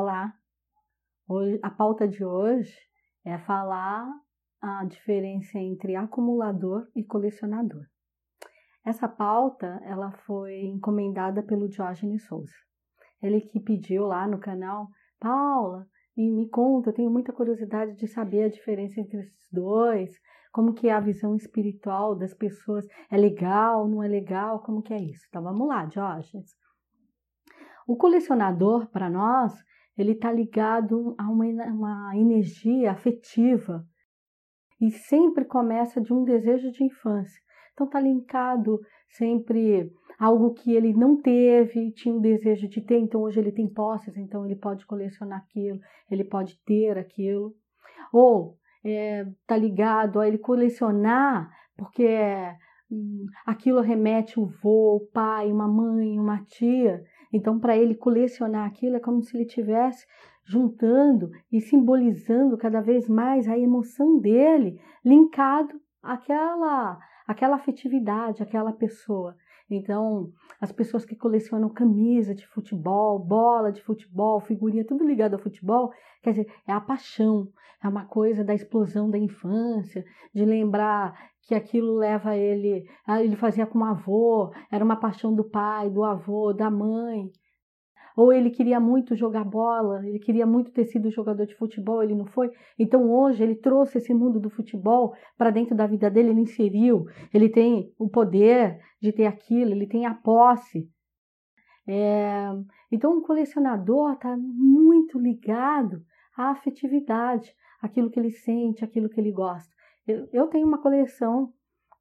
Olá! Hoje, a pauta de hoje é falar a diferença entre acumulador e colecionador. Essa pauta ela foi encomendada pelo Diógenes Souza. Ele que pediu lá no canal, Paula, me, me conta, eu tenho muita curiosidade de saber a diferença entre esses dois, como que é a visão espiritual das pessoas, é legal, não é legal, como que é isso? Então vamos lá, Diógenes. O colecionador, para nós, ele está ligado a uma, uma energia afetiva e sempre começa de um desejo de infância. Então está linkado sempre algo que ele não teve, tinha um desejo de ter, então hoje ele tem posses, então ele pode colecionar aquilo, ele pode ter aquilo. Ou está é, tá ligado a ele colecionar porque hum, aquilo remete o vô, o pai, uma mãe, uma tia. Então, para ele colecionar aquilo é como se ele tivesse juntando e simbolizando cada vez mais a emoção dele, linkado àquela, àquela afetividade, àquela pessoa. Então, as pessoas que colecionam camisa de futebol, bola de futebol, figurinha, tudo ligado ao futebol, quer dizer, é a paixão, é uma coisa da explosão da infância, de lembrar que aquilo leva ele, ele fazia com o avô, era uma paixão do pai, do avô, da mãe. Ou ele queria muito jogar bola, ele queria muito ter sido jogador de futebol, ele não foi. Então hoje ele trouxe esse mundo do futebol para dentro da vida dele, ele inseriu, ele tem o poder de ter aquilo, ele tem a posse. É... Então o colecionador está muito ligado à afetividade, aquilo que ele sente, aquilo que ele gosta. Eu, eu tenho uma coleção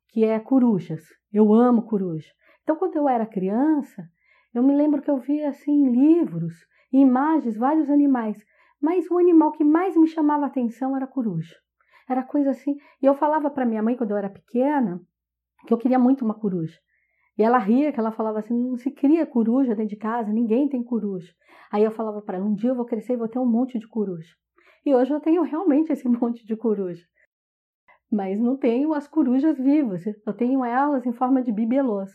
que é corujas. Eu amo coruja. Então, quando eu era criança, eu me lembro que eu via assim livros, imagens, vários animais, mas o animal que mais me chamava a atenção era a coruja. Era coisa assim. E eu falava para minha mãe quando eu era pequena que eu queria muito uma coruja. E ela ria, que ela falava assim: não se cria coruja dentro de casa, ninguém tem coruja. Aí eu falava para ela: um dia eu vou crescer e vou ter um monte de coruja. E hoje eu tenho realmente esse monte de coruja mas não tenho as corujas vivas, eu tenho elas em forma de bibelôs.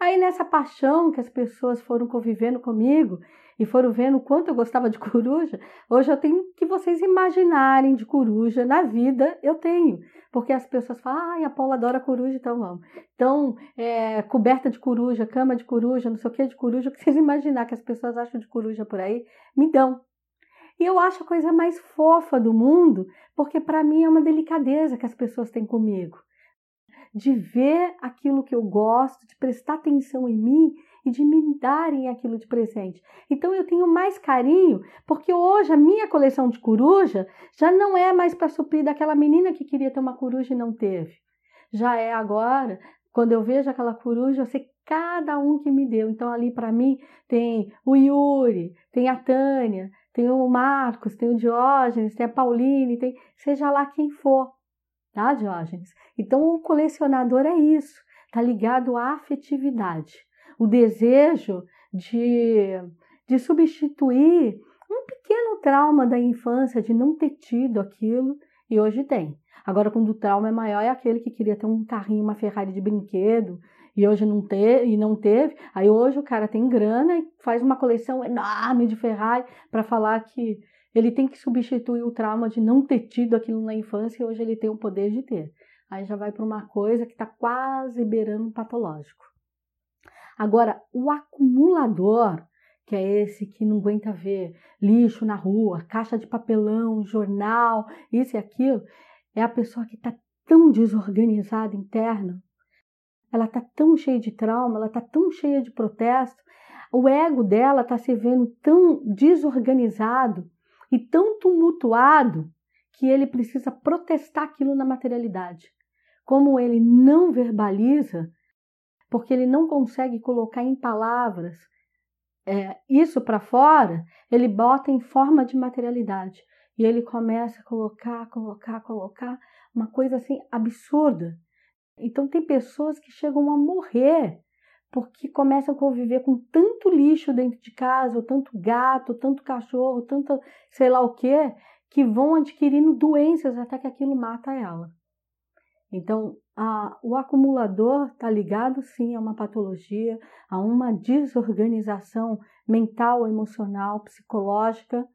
Aí nessa paixão que as pessoas foram convivendo comigo e foram vendo o quanto eu gostava de coruja, hoje eu tenho que vocês imaginarem de coruja na vida, eu tenho. Porque as pessoas falam, ai, a Paula adora coruja, então vamos. Então, é, coberta de coruja, cama de coruja, não sei o que de coruja, o que vocês imaginar que as pessoas acham de coruja por aí, me dão. E eu acho a coisa mais fofa do mundo, porque para mim é uma delicadeza que as pessoas têm comigo. De ver aquilo que eu gosto, de prestar atenção em mim e de me darem aquilo de presente. Então eu tenho mais carinho, porque hoje a minha coleção de coruja já não é mais para suprir daquela menina que queria ter uma coruja e não teve. Já é agora, quando eu vejo aquela coruja, eu sei cada um que me deu. Então ali para mim tem o Yuri, tem a Tânia, tem o Marcos, tem o Diógenes, tem a Pauline, tem seja lá quem for, tá, Diógenes? Então o colecionador é isso, tá ligado à afetividade, o desejo de, de substituir um pequeno trauma da infância de não ter tido aquilo e hoje tem. Agora, quando o trauma é maior, é aquele que queria ter um carrinho, uma Ferrari de brinquedo, e hoje não ter e não teve. Aí hoje o cara tem grana e faz uma coleção enorme de Ferrari para falar que ele tem que substituir o trauma de não ter tido aquilo na infância e hoje ele tem o poder de ter. Aí já vai para uma coisa que está quase beirando patológico. Agora, o acumulador, que é esse que não aguenta ver lixo na rua, caixa de papelão, jornal, isso e aquilo, é a pessoa que está tão desorganizada interna ela está tão cheia de trauma, ela está tão cheia de protesto, o ego dela está se vendo tão desorganizado e tão tumultuado que ele precisa protestar aquilo na materialidade. Como ele não verbaliza, porque ele não consegue colocar em palavras é, isso para fora, ele bota em forma de materialidade. E ele começa a colocar, colocar, colocar, uma coisa assim absurda. Então tem pessoas que chegam a morrer porque começam a conviver com tanto lixo dentro de casa, ou tanto gato, ou tanto cachorro, tanto sei lá o que, que vão adquirindo doenças até que aquilo mata ela. Então, a, o acumulador está ligado sim a uma patologia, a uma desorganização mental, emocional, psicológica,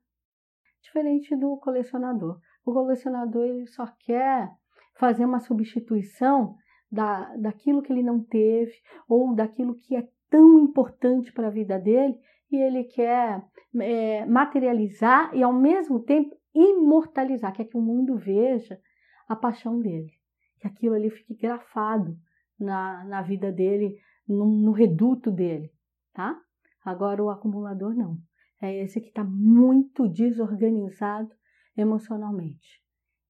diferente do colecionador. O colecionador ele só quer fazer uma substituição da, daquilo que ele não teve ou daquilo que é tão importante para a vida dele e ele quer é, materializar e ao mesmo tempo imortalizar, quer que o mundo veja a paixão dele, que aquilo ali fique grafado na, na vida dele, no, no reduto dele, tá? Agora o acumulador não. É esse que está muito desorganizado emocionalmente.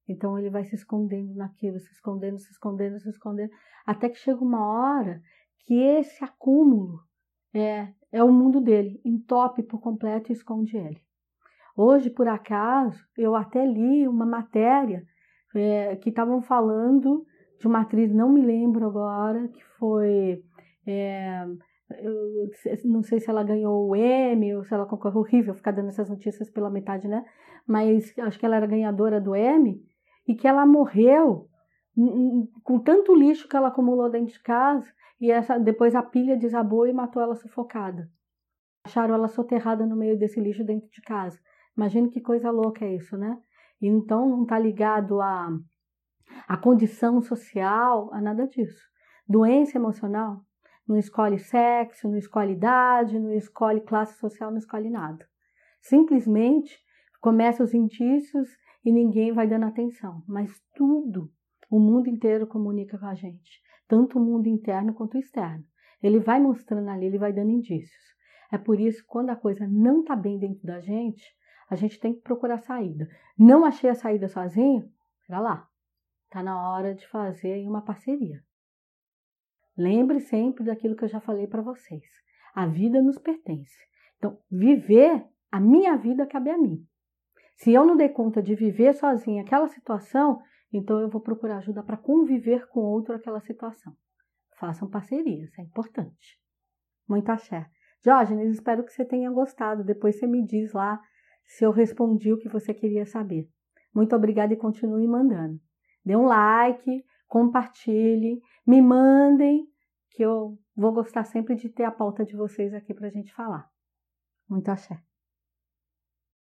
Então ele vai se escondendo naquilo, se escondendo, se escondendo, se escondendo, até que chega uma hora que esse acúmulo é, é o mundo dele, entope por completo e esconde ele. Hoje, por acaso, eu até li uma matéria é, que estavam falando de uma atriz, não me lembro agora, que foi. É, eu não sei se ela ganhou o Emmy ou se ela concorreu. Horrível ficar dando essas notícias pela metade, né? Mas acho que ela era ganhadora do Emmy e que ela morreu com tanto lixo que ela acumulou dentro de casa e essa, depois a pilha desabou e matou ela sufocada. Acharam ela soterrada no meio desse lixo dentro de casa. Imagina que coisa louca é isso, né? Então não está ligado a, a condição social, a nada disso. Doença emocional não escolhe sexo, não escolhe idade, não escolhe classe social, não escolhe nada. Simplesmente começa os indícios e ninguém vai dando atenção. Mas tudo, o mundo inteiro comunica com a gente, tanto o mundo interno quanto o externo. Ele vai mostrando ali, ele vai dando indícios. É por isso que quando a coisa não está bem dentro da gente, a gente tem que procurar saída. Não achei a saída sozinho? Espera lá. Está na hora de fazer uma parceria. Lembre sempre daquilo que eu já falei para vocês. A vida nos pertence. Então, viver a minha vida cabe a mim. Se eu não dei conta de viver sozinha aquela situação, então eu vou procurar ajuda para conviver com outro aquela situação. Façam parcerias, é importante. Muito axé. Diógenes, espero que você tenha gostado. Depois você me diz lá se eu respondi o que você queria saber. Muito obrigada e continue mandando. Dê um like, compartilhe, me mandem, que eu vou gostar sempre de ter a pauta de vocês aqui para a gente falar. Muito axé.